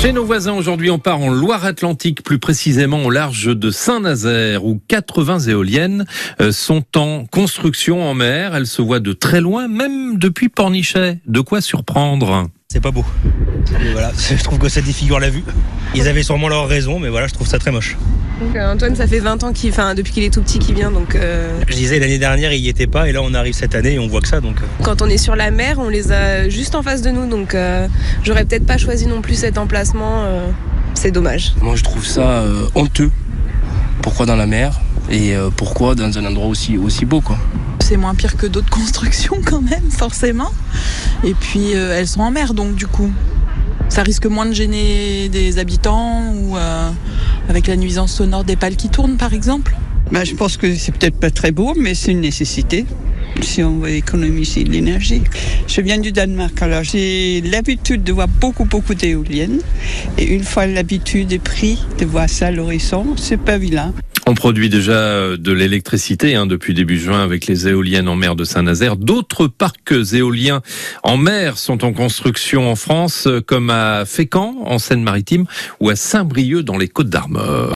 Chez nos voisins, aujourd'hui, on part en Loire-Atlantique, plus précisément au large de Saint-Nazaire, où 80 éoliennes euh, sont en construction en mer. Elles se voient de très loin, même depuis Pornichet. De quoi surprendre? C'est pas beau. Voilà, je trouve que ça défigure la vue. Ils avaient sûrement leur raison, mais voilà, je trouve ça très moche. Donc, euh, Antoine, ça fait 20 ans qu'il, enfin, depuis qu'il est tout petit qu'il vient, donc euh, Je disais l'année dernière, il y était pas, et là on arrive cette année et on voit que ça, donc. euh, quand on est sur la mer, on les a juste en face de nous, donc euh, j'aurais peut-être pas choisi non plus cet emplacement. euh, c'est dommage. Moi, je trouve ça euh, honteux. Pourquoi dans la mer et euh, pourquoi dans un endroit aussi, aussi beau quoi. C'est moins pire que d'autres constructions quand même, forcément. Et puis euh, elles sont en mer, donc du coup, ça risque moins de gêner des habitants ou euh, avec la nuisance sonore des pales qui tournent, par exemple. Ben, je pense que c'est peut-être pas très beau, mais c'est une nécessité si on veut économiser de l'énergie. Je viens du Danemark, alors j'ai l'habitude de voir beaucoup, beaucoup d'éoliennes. Et une fois l'habitude est prise de voir ça à l'horizon, c'est pas vilain. On produit déjà euh, de l'électricité hein, depuis début juin avec les éoliennes en mer de Saint-Nazaire. D'autres parcs éoliens en mer sont en construction en France, euh, comme à Fécamp, en Seine-Maritime, ou à Saint-Brieuc, dans les Côtes d'Armor.